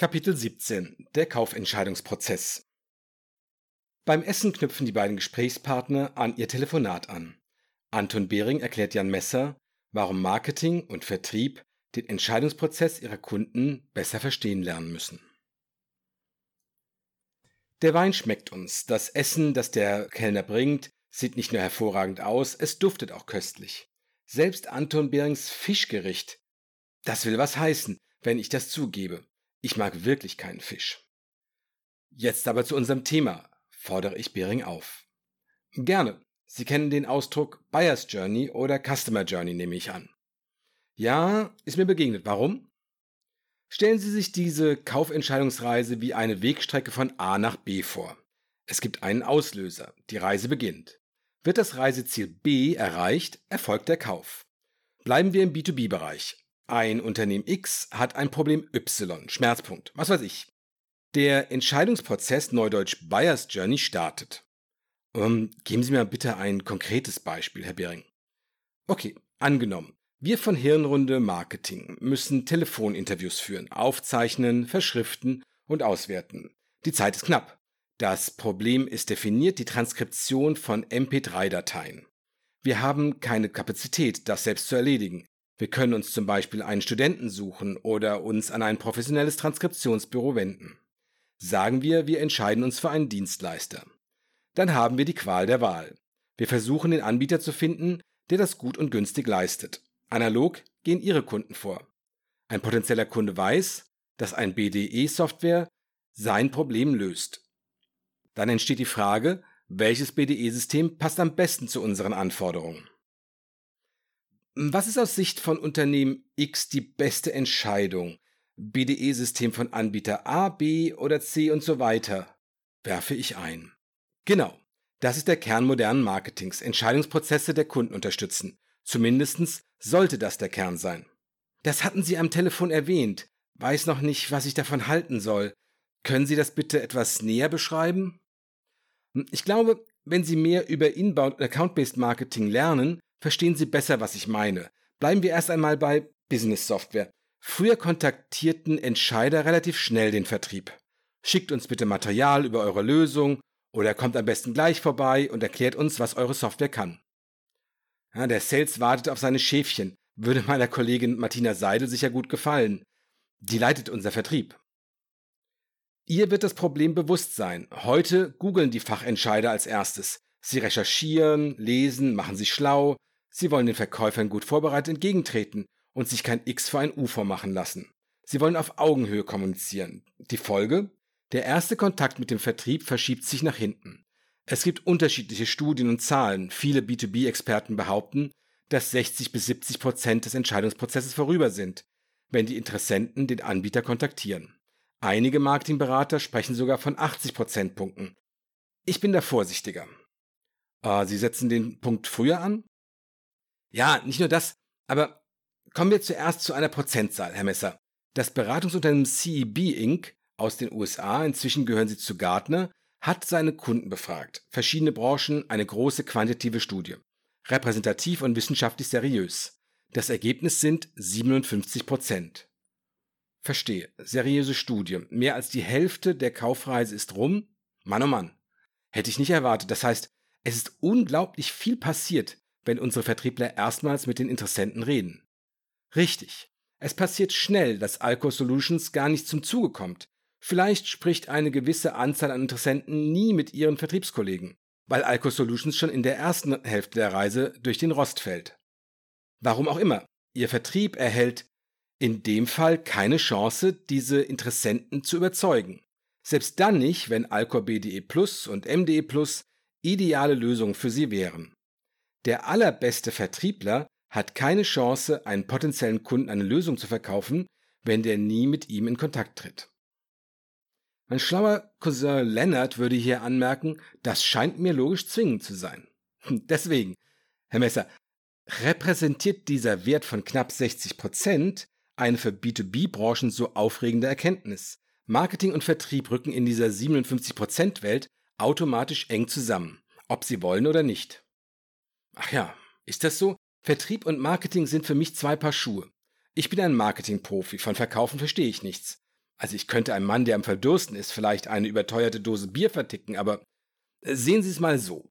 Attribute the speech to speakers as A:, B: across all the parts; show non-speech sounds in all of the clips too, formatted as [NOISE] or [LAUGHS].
A: Kapitel 17 Der Kaufentscheidungsprozess Beim Essen knüpfen die beiden Gesprächspartner an ihr Telefonat an. Anton Behring erklärt Jan Messer, warum Marketing und Vertrieb den Entscheidungsprozess ihrer Kunden besser verstehen lernen müssen. Der Wein schmeckt uns, das Essen, das der Kellner bringt, sieht nicht nur hervorragend aus, es duftet auch köstlich. Selbst Anton Behrings Fischgericht, das will was heißen, wenn ich das zugebe. Ich mag wirklich keinen Fisch. Jetzt aber zu unserem Thema, fordere ich Bering auf. Gerne. Sie kennen den Ausdruck Buyer's Journey oder Customer Journey, nehme ich an. Ja, ist mir begegnet. Warum? Stellen Sie sich diese Kaufentscheidungsreise wie eine Wegstrecke von A nach B vor. Es gibt einen Auslöser. Die Reise beginnt. Wird das Reiseziel B erreicht, erfolgt der Kauf. Bleiben wir im B2B-Bereich. Ein Unternehmen X hat ein Problem Y, Schmerzpunkt, was weiß ich. Der Entscheidungsprozess Neudeutsch Buyer's Journey startet. Ähm, geben Sie mir bitte ein konkretes Beispiel, Herr Bering. Okay, angenommen. Wir von Hirnrunde Marketing müssen Telefoninterviews führen, aufzeichnen, verschriften und auswerten. Die Zeit ist knapp. Das Problem ist definiert die Transkription von MP3-Dateien. Wir haben keine Kapazität, das selbst zu erledigen. Wir können uns zum Beispiel einen Studenten suchen oder uns an ein professionelles Transkriptionsbüro wenden. Sagen wir, wir entscheiden uns für einen Dienstleister. Dann haben wir die Qual der Wahl. Wir versuchen den Anbieter zu finden, der das gut und günstig leistet. Analog gehen Ihre Kunden vor. Ein potenzieller Kunde weiß, dass ein BDE-Software sein Problem löst. Dann entsteht die Frage, welches BDE-System passt am besten zu unseren Anforderungen? Was ist aus Sicht von Unternehmen X die beste Entscheidung? BDE-System von Anbieter A, B oder C und so weiter? Werfe ich ein. Genau. Das ist der Kern modernen Marketings. Entscheidungsprozesse der Kunden unterstützen. Zumindestens sollte das der Kern sein. Das hatten Sie am Telefon erwähnt. Weiß noch nicht, was ich davon halten soll. Können Sie das bitte etwas näher beschreiben? Ich glaube, wenn Sie mehr über Inbound Account-Based Marketing lernen, verstehen Sie besser, was ich meine. Bleiben wir erst einmal bei Business Software. Früher kontaktierten Entscheider relativ schnell den Vertrieb. Schickt uns bitte Material über eure Lösung oder kommt am besten gleich vorbei und erklärt uns, was eure Software kann. Ja, der Sales wartet auf seine Schäfchen. Würde meiner Kollegin Martina Seidel sicher gut gefallen. Die leitet unser Vertrieb. Ihr wird das Problem bewusst sein. Heute googeln die Fachentscheider als erstes. Sie recherchieren, lesen, machen sich schlau, Sie wollen den Verkäufern gut vorbereitet entgegentreten und sich kein X für ein U vormachen lassen. Sie wollen auf Augenhöhe kommunizieren. Die Folge? Der erste Kontakt mit dem Vertrieb verschiebt sich nach hinten. Es gibt unterschiedliche Studien und Zahlen. Viele B2B-Experten behaupten, dass 60 bis 70 Prozent des Entscheidungsprozesses vorüber sind, wenn die Interessenten den Anbieter kontaktieren. Einige Marketingberater sprechen sogar von 80 Prozentpunkten. Ich bin da vorsichtiger. Äh, Sie setzen den Punkt früher an? Ja, nicht nur das, aber kommen wir zuerst zu einer Prozentzahl, Herr Messer. Das Beratungsunternehmen CEB Inc. aus den USA, inzwischen gehören sie zu Gartner, hat seine Kunden befragt. Verschiedene Branchen, eine große quantitative Studie. Repräsentativ und wissenschaftlich seriös. Das Ergebnis sind 57 Prozent. Verstehe. Seriöse Studie. Mehr als die Hälfte der Kaufreise ist rum? Mann oh Mann. Hätte ich nicht erwartet. Das heißt, es ist unglaublich viel passiert wenn unsere Vertriebler erstmals mit den Interessenten reden. Richtig. Es passiert schnell, dass Alco Solutions gar nicht zum Zuge kommt. Vielleicht spricht eine gewisse Anzahl an Interessenten nie mit ihren Vertriebskollegen, weil Alco Solutions schon in der ersten Hälfte der Reise durch den Rost fällt. Warum auch immer, ihr Vertrieb erhält in dem Fall keine Chance, diese Interessenten zu überzeugen. Selbst dann nicht, wenn Alcor BDE Plus und MDE Plus ideale Lösungen für sie wären. Der allerbeste Vertriebler hat keine Chance, einen potenziellen Kunden eine Lösung zu verkaufen, wenn der nie mit ihm in Kontakt tritt. Mein schlauer Cousin Leonard würde hier anmerken, das scheint mir logisch zwingend zu sein. [LAUGHS] Deswegen, Herr Messer, repräsentiert dieser Wert von knapp 60 Prozent eine für B2B-Branchen so aufregende Erkenntnis. Marketing und Vertrieb rücken in dieser 57 Prozent Welt automatisch eng zusammen, ob sie wollen oder nicht. Ach ja, ist das so? Vertrieb und Marketing sind für mich zwei Paar Schuhe. Ich bin ein Marketingprofi, von Verkaufen verstehe ich nichts. Also ich könnte einem Mann, der am Verdursten ist, vielleicht eine überteuerte Dose Bier verticken, aber äh, sehen Sie es mal so.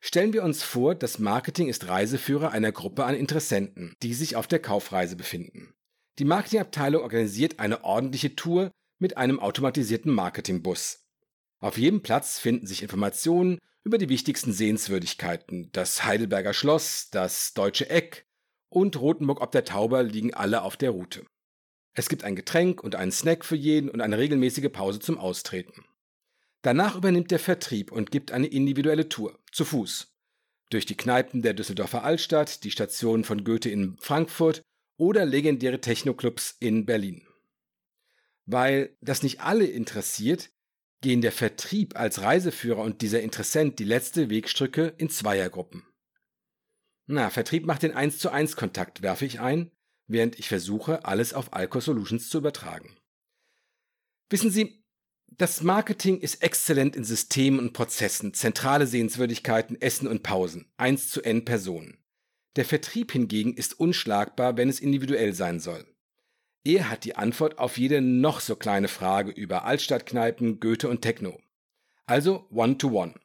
A: Stellen wir uns vor, das Marketing ist Reiseführer einer Gruppe an Interessenten, die sich auf der Kaufreise befinden. Die Marketingabteilung organisiert eine ordentliche Tour mit einem automatisierten Marketingbus. Auf jedem Platz finden sich Informationen über die wichtigsten Sehenswürdigkeiten. Das Heidelberger Schloss, das Deutsche Eck und Rothenburg ob der Tauber liegen alle auf der Route. Es gibt ein Getränk und einen Snack für jeden und eine regelmäßige Pause zum Austreten. Danach übernimmt der Vertrieb und gibt eine individuelle Tour, zu Fuß. Durch die Kneipen der Düsseldorfer Altstadt, die Stationen von Goethe in Frankfurt oder legendäre Technoclubs in Berlin. Weil das nicht alle interessiert, gehen der Vertrieb als Reiseführer und dieser Interessent die letzte Wegstrecke in Zweiergruppen. Na, Vertrieb macht den 1 zu 1 Kontakt, werfe ich ein, während ich versuche, alles auf Alco Solutions zu übertragen. Wissen Sie, das Marketing ist exzellent in Systemen und Prozessen, zentrale Sehenswürdigkeiten, Essen und Pausen, 1 zu N Personen. Der Vertrieb hingegen ist unschlagbar, wenn es individuell sein soll. Er hat die Antwort auf jede noch so kleine Frage über Altstadtkneipen, Goethe und Techno. Also One-to-One. -one.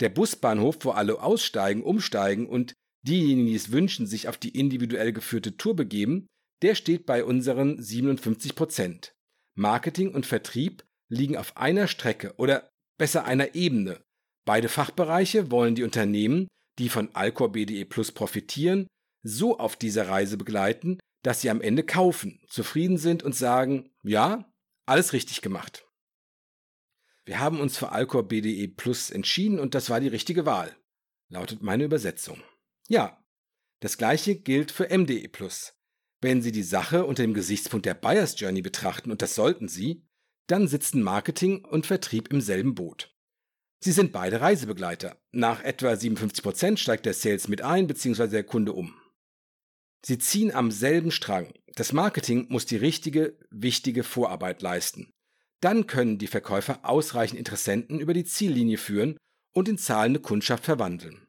A: Der Busbahnhof, wo alle aussteigen, umsteigen und diejenigen, die es wünschen, sich auf die individuell geführte Tour begeben, der steht bei unseren 57 Prozent. Marketing und Vertrieb liegen auf einer Strecke oder besser einer Ebene. Beide Fachbereiche wollen die Unternehmen, die von Alcor BDE Plus profitieren, so auf dieser Reise begleiten, dass sie am Ende kaufen, zufrieden sind und sagen, ja, alles richtig gemacht. Wir haben uns für Alcor BDE Plus entschieden und das war die richtige Wahl, lautet meine Übersetzung. Ja, das gleiche gilt für MDE Plus. Wenn Sie die Sache unter dem Gesichtspunkt der Buyers Journey betrachten, und das sollten Sie, dann sitzen Marketing und Vertrieb im selben Boot. Sie sind beide Reisebegleiter. Nach etwa 57% steigt der Sales mit ein bzw. der Kunde um. Sie ziehen am selben Strang. Das Marketing muss die richtige, wichtige Vorarbeit leisten. Dann können die Verkäufer ausreichend Interessenten über die Ziellinie führen und in zahlende Kundschaft verwandeln.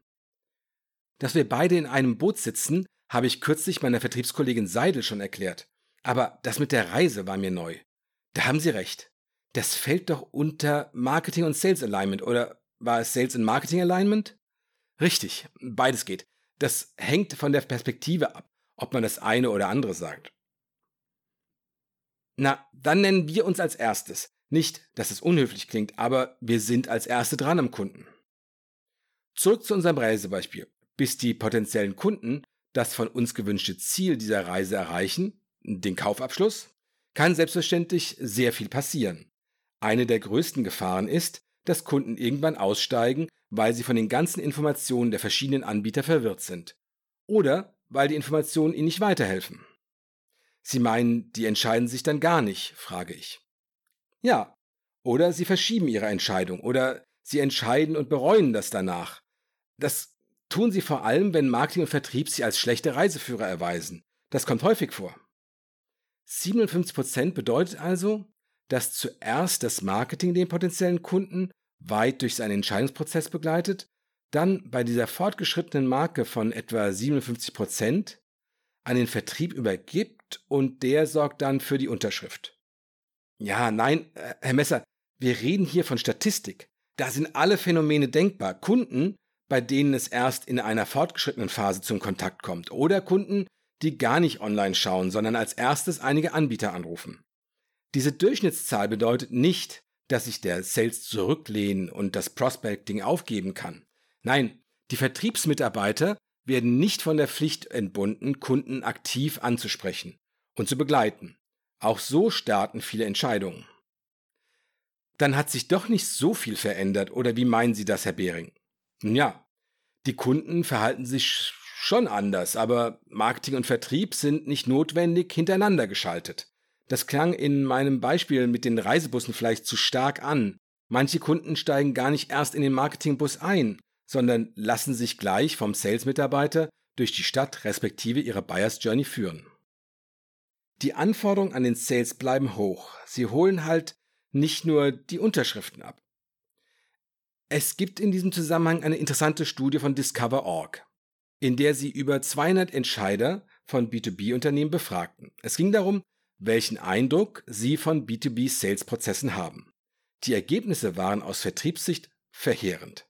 A: Dass wir beide in einem Boot sitzen, habe ich kürzlich meiner Vertriebskollegin Seidel schon erklärt. Aber das mit der Reise war mir neu. Da haben Sie recht. Das fällt doch unter Marketing und Sales Alignment oder war es Sales and Marketing Alignment? Richtig, beides geht. Das hängt von der Perspektive ab, ob man das eine oder andere sagt. Na, dann nennen wir uns als erstes. Nicht, dass es unhöflich klingt, aber wir sind als Erste dran am Kunden. Zurück zu unserem Reisebeispiel. Bis die potenziellen Kunden das von uns gewünschte Ziel dieser Reise erreichen, den Kaufabschluss, kann selbstverständlich sehr viel passieren. Eine der größten Gefahren ist, dass Kunden irgendwann aussteigen, weil sie von den ganzen Informationen der verschiedenen Anbieter verwirrt sind. Oder weil die Informationen ihnen nicht weiterhelfen. Sie meinen, die entscheiden sich dann gar nicht, frage ich. Ja. Oder sie verschieben ihre Entscheidung oder sie entscheiden und bereuen das danach. Das tun sie vor allem, wenn Marketing und Vertrieb sie als schlechte Reiseführer erweisen. Das kommt häufig vor. 57% bedeutet also, dass zuerst das Marketing den potenziellen Kunden weit durch seinen Entscheidungsprozess begleitet, dann bei dieser fortgeschrittenen Marke von etwa 57% an den Vertrieb übergibt und der sorgt dann für die Unterschrift. Ja, nein, äh, Herr Messer, wir reden hier von Statistik. Da sind alle Phänomene denkbar. Kunden, bei denen es erst in einer fortgeschrittenen Phase zum Kontakt kommt oder Kunden, die gar nicht online schauen, sondern als erstes einige Anbieter anrufen. Diese Durchschnittszahl bedeutet nicht, dass sich der Sales zurücklehnen und das Prospecting aufgeben kann. Nein, die Vertriebsmitarbeiter werden nicht von der Pflicht entbunden, Kunden aktiv anzusprechen und zu begleiten. Auch so starten viele Entscheidungen. Dann hat sich doch nicht so viel verändert, oder wie meinen Sie das, Herr Behring? Nun ja, die Kunden verhalten sich schon anders, aber Marketing und Vertrieb sind nicht notwendig hintereinander geschaltet. Das klang in meinem Beispiel mit den Reisebussen vielleicht zu stark an. Manche Kunden steigen gar nicht erst in den Marketingbus ein, sondern lassen sich gleich vom Sales-Mitarbeiter durch die Stadt respektive ihre Buyers Journey führen. Die Anforderungen an den Sales bleiben hoch. Sie holen halt nicht nur die Unterschriften ab. Es gibt in diesem Zusammenhang eine interessante Studie von Discover.org in der sie über 200 Entscheider von B2B-Unternehmen befragten. Es ging darum, welchen Eindruck Sie von B2B-Sales-Prozessen haben. Die Ergebnisse waren aus Vertriebssicht verheerend.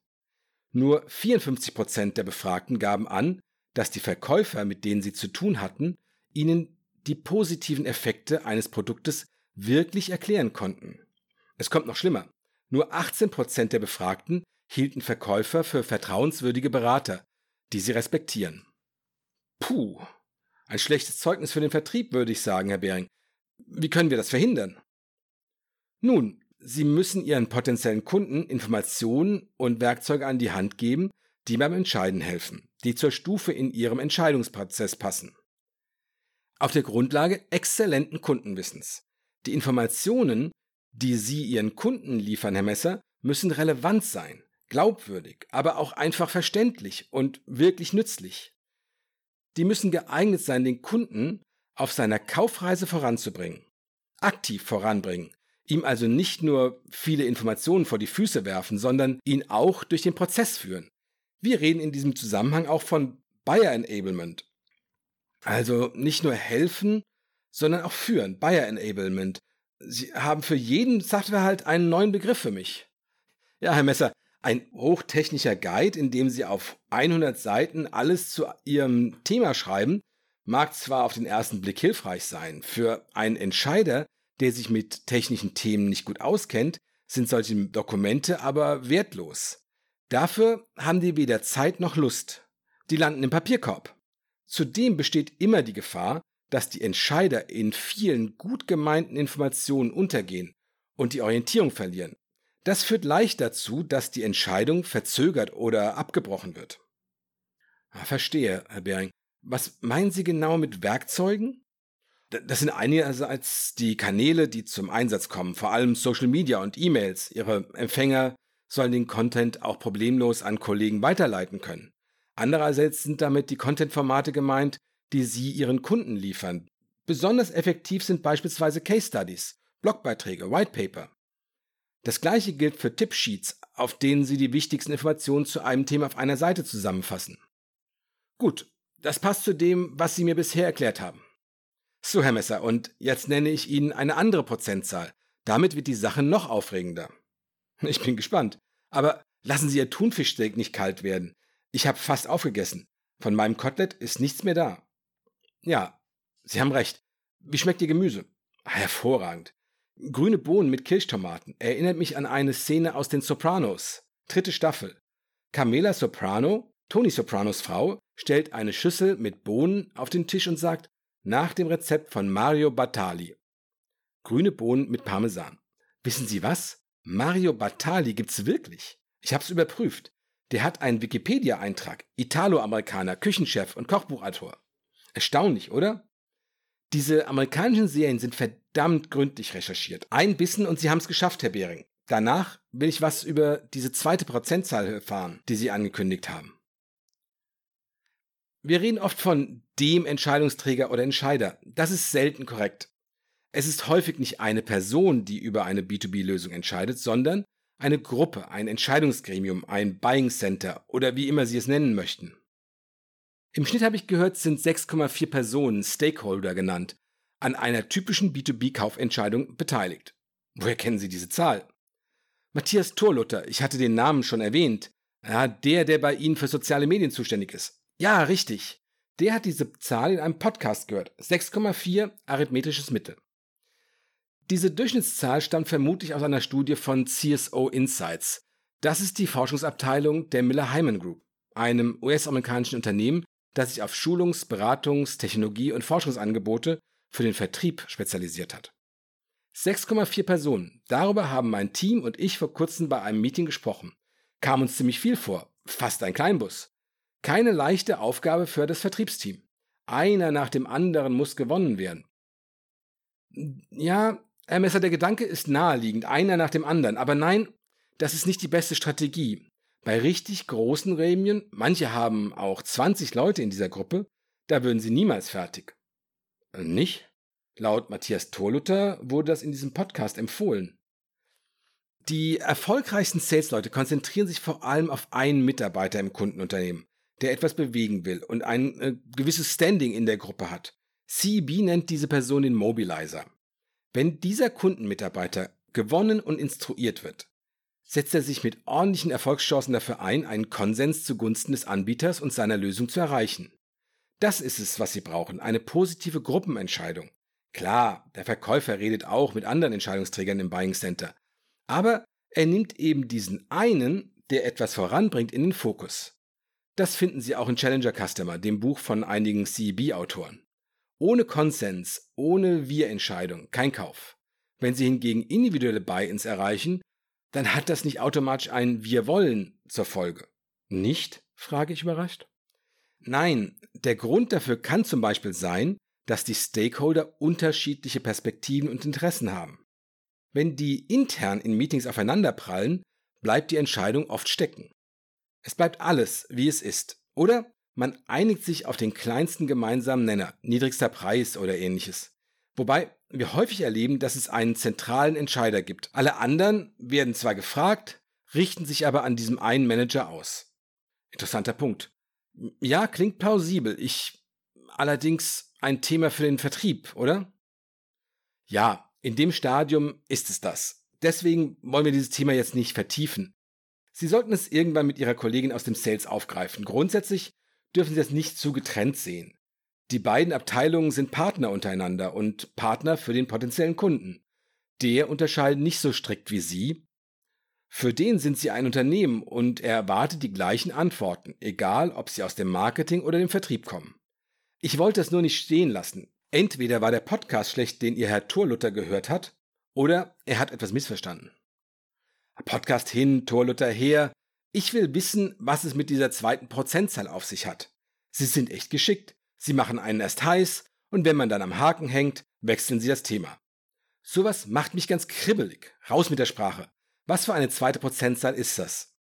A: Nur 54% der Befragten gaben an, dass die Verkäufer, mit denen sie zu tun hatten, ihnen die positiven Effekte eines Produktes wirklich erklären konnten. Es kommt noch schlimmer. Nur 18% der Befragten hielten Verkäufer für vertrauenswürdige Berater, die sie respektieren. Puh, ein schlechtes Zeugnis für den Vertrieb, würde ich sagen, Herr Behring. Wie können wir das verhindern? Nun, Sie müssen Ihren potenziellen Kunden Informationen und Werkzeuge an die Hand geben, die beim Entscheiden helfen, die zur Stufe in Ihrem Entscheidungsprozess passen. Auf der Grundlage exzellenten Kundenwissens. Die Informationen, die Sie Ihren Kunden liefern, Herr Messer, müssen relevant sein, glaubwürdig, aber auch einfach verständlich und wirklich nützlich. Die müssen geeignet sein, den Kunden auf seiner Kaufreise voranzubringen, aktiv voranbringen, ihm also nicht nur viele Informationen vor die Füße werfen, sondern ihn auch durch den Prozess führen. Wir reden in diesem Zusammenhang auch von Buyer Enablement. Also nicht nur helfen, sondern auch führen. Buyer Enablement. Sie haben für jeden Sachverhalt einen neuen Begriff für mich. Ja, Herr Messer, ein hochtechnischer Guide, in dem Sie auf 100 Seiten alles zu Ihrem Thema schreiben, mag zwar auf den ersten Blick hilfreich sein, für einen Entscheider, der sich mit technischen Themen nicht gut auskennt, sind solche Dokumente aber wertlos. Dafür haben die weder Zeit noch Lust. Die landen im Papierkorb. Zudem besteht immer die Gefahr, dass die Entscheider in vielen gut gemeinten Informationen untergehen und die Orientierung verlieren. Das führt leicht dazu, dass die Entscheidung verzögert oder abgebrochen wird. Ah, verstehe, Herr Bering. Was meinen Sie genau mit Werkzeugen? Das sind einerseits die Kanäle, die zum Einsatz kommen, vor allem Social Media und E-Mails. Ihre Empfänger sollen den Content auch problemlos an Kollegen weiterleiten können. Andererseits sind damit die Content-Formate gemeint, die Sie Ihren Kunden liefern. Besonders effektiv sind beispielsweise Case Studies, Blogbeiträge, White Paper. Das gleiche gilt für Tippsheets, auf denen Sie die wichtigsten Informationen zu einem Thema auf einer Seite zusammenfassen. Gut, das passt zu dem, was Sie mir bisher erklärt haben. So, Herr Messer, und jetzt nenne ich Ihnen eine andere Prozentzahl. Damit wird die Sache noch aufregender. [LAUGHS] Ich bin gespannt. Aber lassen Sie Ihr Thunfischsteak nicht kalt werden. Ich habe fast aufgegessen. Von meinem Kotelett ist nichts mehr da. Ja, Sie haben recht. Wie schmeckt Ihr Gemüse? Hervorragend. Grüne Bohnen mit Kirschtomaten erinnert mich an eine Szene aus den Sopranos. Dritte Staffel. Carmela Soprano, Tony Sopranos Frau, stellt eine Schüssel mit Bohnen auf den Tisch und sagt, nach dem Rezept von Mario Batali. Grüne Bohnen mit Parmesan. Wissen Sie was? Mario Batali gibt's wirklich. Ich hab's überprüft. Der hat einen Wikipedia-Eintrag. Italo-Amerikaner, Küchenchef und Kochbuchautor. Erstaunlich, oder? Diese amerikanischen Serien sind verdammt gründlich recherchiert. Ein Bissen und Sie haben es geschafft, Herr Behring. Danach will ich was über diese zweite Prozentzahl erfahren, die Sie angekündigt haben. Wir reden oft von dem Entscheidungsträger oder Entscheider. Das ist selten korrekt. Es ist häufig nicht eine Person, die über eine B2B-Lösung entscheidet, sondern eine Gruppe, ein Entscheidungsgremium, ein Buying Center oder wie immer Sie es nennen möchten. Im Schnitt habe ich gehört, sind 6,4 Personen, Stakeholder genannt, an einer typischen B2B-Kaufentscheidung beteiligt. Woher kennen Sie diese Zahl? Matthias Torlutter, ich hatte den Namen schon erwähnt. Ja, der, der bei Ihnen für soziale Medien zuständig ist. Ja, richtig. Der hat diese Zahl in einem Podcast gehört. 6,4 arithmetisches Mittel. Diese Durchschnittszahl stammt vermutlich aus einer Studie von CSO Insights. Das ist die Forschungsabteilung der Miller Hyman Group, einem US-amerikanischen Unternehmen, das sich auf Schulungs-, Beratungs-, Technologie- und Forschungsangebote für den Vertrieb spezialisiert hat. 6,4 Personen. Darüber haben mein Team und ich vor kurzem bei einem Meeting gesprochen. Kam uns ziemlich viel vor. Fast ein Kleinbus. Keine leichte Aufgabe für das Vertriebsteam. Einer nach dem anderen muss gewonnen werden. Ja, Herr Messer, der Gedanke ist naheliegend, einer nach dem anderen. Aber nein, das ist nicht die beste Strategie. Bei richtig großen Gremien, manche haben auch 20 Leute in dieser Gruppe, da würden sie niemals fertig. Äh, nicht? Laut Matthias Torluther wurde das in diesem Podcast empfohlen. Die erfolgreichsten Sales-Leute konzentrieren sich vor allem auf einen Mitarbeiter im Kundenunternehmen, der etwas bewegen will und ein äh, gewisses Standing in der Gruppe hat. CEB nennt diese Person den Mobilizer. Wenn dieser Kundenmitarbeiter gewonnen und instruiert wird, setzt er sich mit ordentlichen Erfolgschancen dafür ein, einen Konsens zugunsten des Anbieters und seiner Lösung zu erreichen. Das ist es, was Sie brauchen, eine positive Gruppenentscheidung. Klar, der Verkäufer redet auch mit anderen Entscheidungsträgern im Buying Center, aber er nimmt eben diesen einen, der etwas voranbringt, in den Fokus. Das finden Sie auch in Challenger Customer, dem Buch von einigen CEB-Autoren. Ohne Konsens, ohne Wir-Entscheidung, kein Kauf. Wenn Sie hingegen individuelle Buy-ins erreichen, dann hat das nicht automatisch ein Wir wollen zur Folge. Nicht? frage ich überrascht. Nein, der Grund dafür kann zum Beispiel sein, dass die Stakeholder unterschiedliche Perspektiven und Interessen haben. Wenn die intern in Meetings aufeinanderprallen, bleibt die Entscheidung oft stecken. Es bleibt alles, wie es ist. Oder man einigt sich auf den kleinsten gemeinsamen Nenner, niedrigster Preis oder ähnliches. Wobei wir häufig erleben, dass es einen zentralen Entscheider gibt. Alle anderen werden zwar gefragt, richten sich aber an diesem einen Manager aus. Interessanter Punkt. Ja, klingt plausibel. Ich allerdings ein Thema für den Vertrieb, oder? Ja, in dem Stadium ist es das. Deswegen wollen wir dieses Thema jetzt nicht vertiefen. Sie sollten es irgendwann mit Ihrer Kollegin aus dem Sales aufgreifen. Grundsätzlich dürfen Sie das nicht zu getrennt sehen. Die beiden Abteilungen sind Partner untereinander und Partner für den potenziellen Kunden. Der unterscheidet nicht so strikt wie Sie. Für den sind Sie ein Unternehmen und er erwartet die gleichen Antworten, egal ob Sie aus dem Marketing oder dem Vertrieb kommen. Ich wollte es nur nicht stehen lassen. Entweder war der Podcast schlecht, den Ihr Herr Torluther gehört hat, oder er hat etwas missverstanden. Podcast hin, Torluther her. Ich will wissen, was es mit dieser zweiten Prozentzahl auf sich hat. Sie sind echt geschickt. Sie machen einen erst heiß und wenn man dann am Haken hängt, wechseln sie das Thema. Sowas macht mich ganz kribbelig. Raus mit der Sprache. Was für eine zweite Prozentzahl ist das?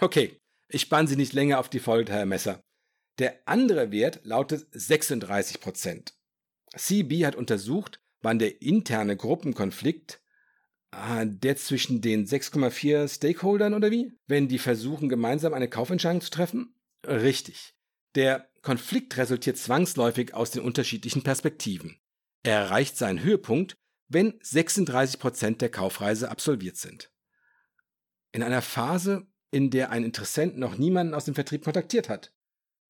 A: Okay, ich spann Sie nicht länger auf die Folge, Herr Messer. Der andere Wert lautet 36 Prozent. CB hat untersucht, wann der interne Gruppenkonflikt, ah, der zwischen den 6,4 Stakeholdern oder wie, wenn die versuchen, gemeinsam eine Kaufentscheidung zu treffen? Richtig. Der Konflikt resultiert zwangsläufig aus den unterschiedlichen Perspektiven. Er erreicht seinen Höhepunkt, wenn 36 Prozent der Kaufreise absolviert sind. In einer Phase, in der ein Interessent noch niemanden aus dem Vertrieb kontaktiert hat.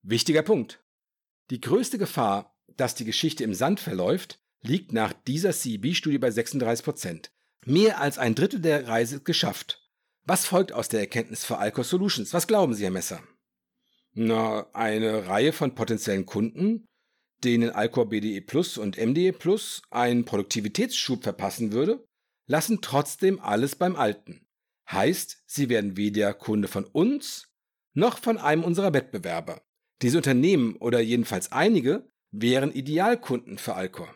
A: Wichtiger Punkt. Die größte Gefahr, dass die Geschichte im Sand verläuft, liegt nach dieser CB-Studie bei 36 Prozent. Mehr als ein Drittel der Reise ist geschafft. Was folgt aus der Erkenntnis für Alcor Solutions? Was glauben Sie, Herr Messer? Na, eine Reihe von potenziellen Kunden, denen Alcor BDE Plus und MDE Plus einen Produktivitätsschub verpassen würde, lassen trotzdem alles beim Alten. Heißt, sie werden weder Kunde von uns noch von einem unserer Wettbewerber. Diese Unternehmen oder jedenfalls einige wären Idealkunden für Alcor.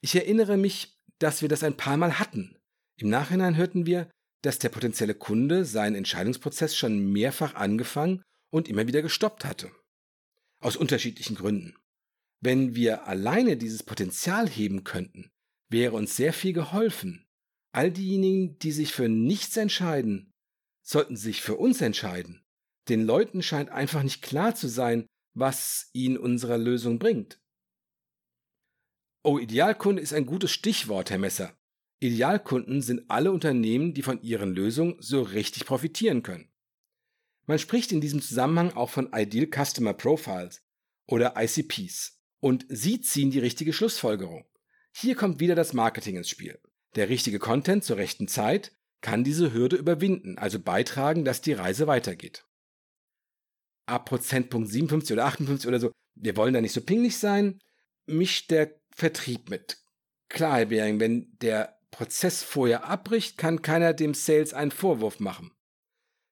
A: Ich erinnere mich, dass wir das ein paar Mal hatten. Im Nachhinein hörten wir, dass der potenzielle Kunde seinen Entscheidungsprozess schon mehrfach angefangen und immer wieder gestoppt hatte. Aus unterschiedlichen Gründen. Wenn wir alleine dieses Potenzial heben könnten, wäre uns sehr viel geholfen. All diejenigen, die sich für nichts entscheiden, sollten sich für uns entscheiden. Den Leuten scheint einfach nicht klar zu sein, was ihnen unsere Lösung bringt. Oh, Idealkunde ist ein gutes Stichwort, Herr Messer. Idealkunden sind alle Unternehmen, die von ihren Lösungen so richtig profitieren können. Man spricht in diesem Zusammenhang auch von Ideal Customer Profiles oder ICPs. Und sie ziehen die richtige Schlussfolgerung. Hier kommt wieder das Marketing ins Spiel. Der richtige Content zur rechten Zeit kann diese Hürde überwinden, also beitragen, dass die Reise weitergeht. Ab Prozentpunkt 57 oder 58 oder so, wir wollen da nicht so pinglich sein, mischt der Vertrieb mit. Klar, Herr Bering, wenn der Prozess vorher abbricht, kann keiner dem Sales einen Vorwurf machen.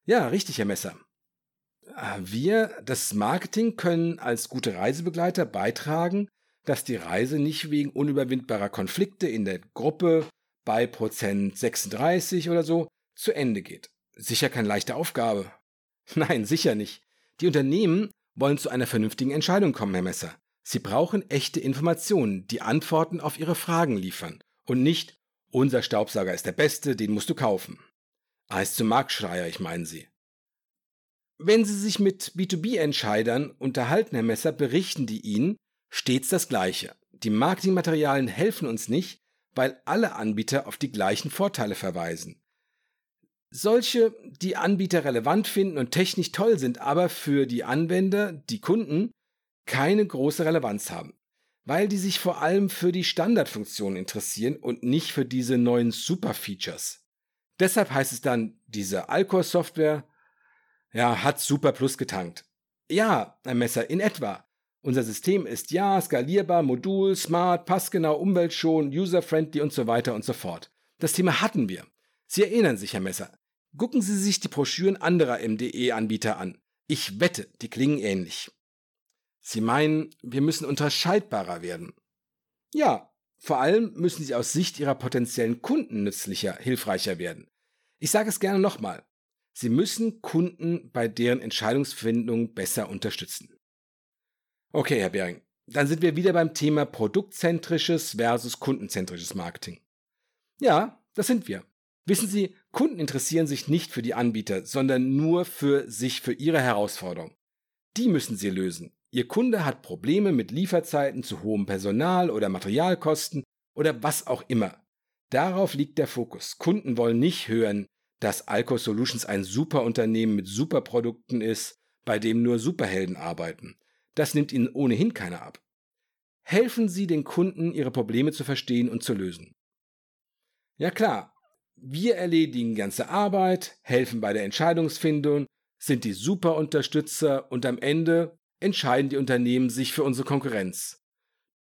A: Ja, richtig, Herr Messer. Äh, wir, das Marketing, können als gute Reisebegleiter beitragen, dass die Reise nicht wegen unüberwindbarer Konflikte in der Gruppe bei Prozent 36 oder so zu Ende geht. Sicher keine leichte Aufgabe. [LAUGHS] Nein, sicher nicht. Die Unternehmen wollen zu einer vernünftigen Entscheidung kommen, Herr Messer. Sie brauchen echte Informationen, die Antworten auf ihre Fragen liefern und nicht unser Staubsauger ist der beste, den musst du kaufen. Heißt zum Marktschreier, ich meine Sie. Wenn Sie sich mit B2B-Entscheidern unterhalten, Herr Messer, berichten die Ihnen stets das Gleiche. Die Marketingmaterialien helfen uns nicht, weil alle Anbieter auf die gleichen Vorteile verweisen. Solche, die Anbieter relevant finden und technisch toll sind, aber für die Anwender, die Kunden, keine große Relevanz haben, weil die sich vor allem für die Standardfunktionen interessieren und nicht für diese neuen Super-Features. Deshalb heißt es dann, diese Alcor-Software ja, hat Super Plus getankt. Ja, ein Messer in etwa. Unser System ist ja skalierbar, modul, smart, passgenau, umweltschonend, user-friendly und so weiter und so fort. Das Thema hatten wir. Sie erinnern sich, Herr Messer. Gucken Sie sich die Broschüren anderer MDE-Anbieter an. Ich wette, die klingen ähnlich. Sie meinen, wir müssen unterscheidbarer werden. Ja, vor allem müssen sie aus Sicht ihrer potenziellen Kunden nützlicher, hilfreicher werden. Ich sage es gerne nochmal. Sie müssen Kunden bei deren Entscheidungsfindung besser unterstützen. Okay, Herr Bering, dann sind wir wieder beim Thema produktzentrisches versus kundenzentrisches Marketing. Ja, das sind wir. Wissen Sie, Kunden interessieren sich nicht für die Anbieter, sondern nur für sich, für ihre Herausforderung. Die müssen Sie lösen. Ihr Kunde hat Probleme mit Lieferzeiten zu hohem Personal oder Materialkosten oder was auch immer. Darauf liegt der Fokus. Kunden wollen nicht hören, dass Alco Solutions ein super Unternehmen mit super Produkten ist, bei dem nur Superhelden arbeiten. Das nimmt Ihnen ohnehin keiner ab. Helfen Sie den Kunden, ihre Probleme zu verstehen und zu lösen. Ja klar, wir erledigen ganze Arbeit, helfen bei der Entscheidungsfindung, sind die Superunterstützer und am Ende entscheiden die Unternehmen sich für unsere Konkurrenz.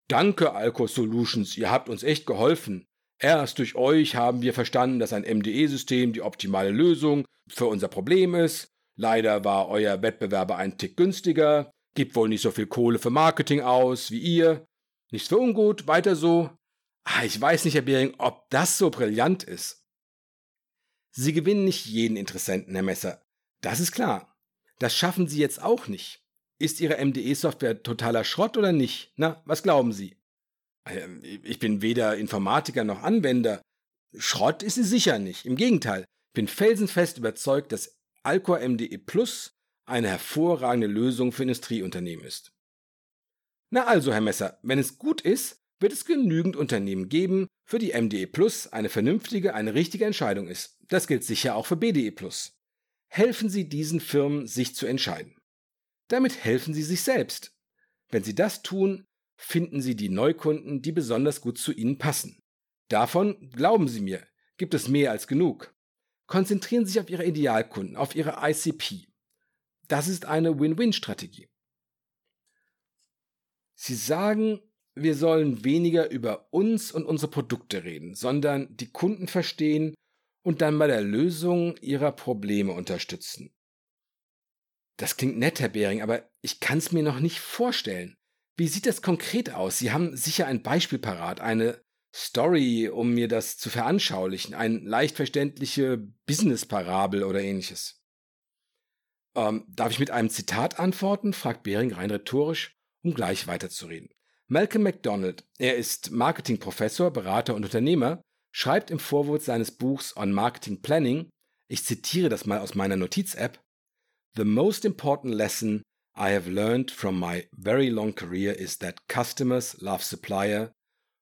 A: Danke, Alco Solutions, ihr habt uns echt geholfen. Erst durch euch haben wir verstanden, dass ein MDE-System die optimale Lösung für unser Problem ist. Leider war euer Wettbewerber ein Tick günstiger gibt wohl nicht so viel Kohle für Marketing aus wie ihr. Nichts für ungut, weiter so. Ah, ich weiß nicht, Herr Behring, ob das so brillant ist. Sie gewinnen nicht jeden Interessenten, Herr Messer. Das ist klar. Das schaffen Sie jetzt auch nicht. Ist Ihre MDE-Software totaler Schrott oder nicht? Na, was glauben Sie? Ähm, ich bin weder Informatiker noch Anwender. Schrott ist sie sicher nicht. Im Gegenteil, ich bin felsenfest überzeugt, dass Alcor MDE Plus eine hervorragende Lösung für Industrieunternehmen ist. Na also, Herr Messer, wenn es gut ist, wird es genügend Unternehmen geben, für die MDE Plus eine vernünftige, eine richtige Entscheidung ist. Das gilt sicher auch für BDE Plus. Helfen Sie diesen Firmen, sich zu entscheiden. Damit helfen Sie sich selbst. Wenn Sie das tun, finden Sie die Neukunden, die besonders gut zu Ihnen passen. Davon, glauben Sie mir, gibt es mehr als genug. Konzentrieren Sie sich auf Ihre Idealkunden, auf Ihre ICP. Das ist eine Win-Win-Strategie. Sie sagen, wir sollen weniger über uns und unsere Produkte reden, sondern die Kunden verstehen und dann bei der Lösung ihrer Probleme unterstützen. Das klingt nett, Herr Behring, aber ich kann es mir noch nicht vorstellen. Wie sieht das konkret aus? Sie haben sicher ein Beispiel parat, eine Story, um mir das zu veranschaulichen, eine leicht verständliche Business-Parabel oder ähnliches. Ähm, darf ich mit einem Zitat antworten? fragt Behring rein rhetorisch, um gleich weiterzureden. Malcolm MacDonald, er ist Marketingprofessor, Berater und Unternehmer, schreibt im Vorwort seines Buchs On Marketing Planning, ich zitiere das mal aus meiner Notiz-App, The most important lesson I have learned from my very long career is that customers love supplier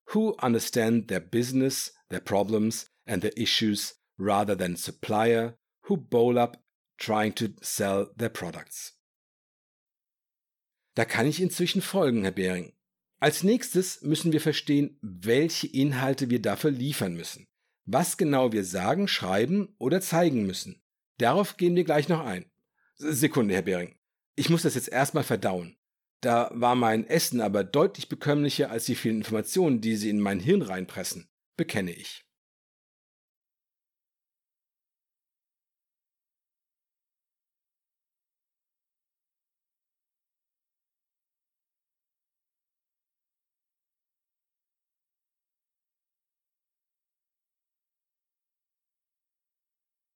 A: who understand their business, their problems and their issues rather than supplier who bowl up trying to sell their products. Da kann ich inzwischen folgen, Herr Behring. Als nächstes müssen wir verstehen, welche Inhalte wir dafür liefern müssen, was genau wir sagen, schreiben oder zeigen müssen. Darauf gehen wir gleich noch ein. Sekunde, Herr Behring. Ich muss das jetzt erstmal verdauen. Da war mein Essen aber deutlich bekömmlicher als die vielen Informationen, die Sie in mein Hirn reinpressen, bekenne ich.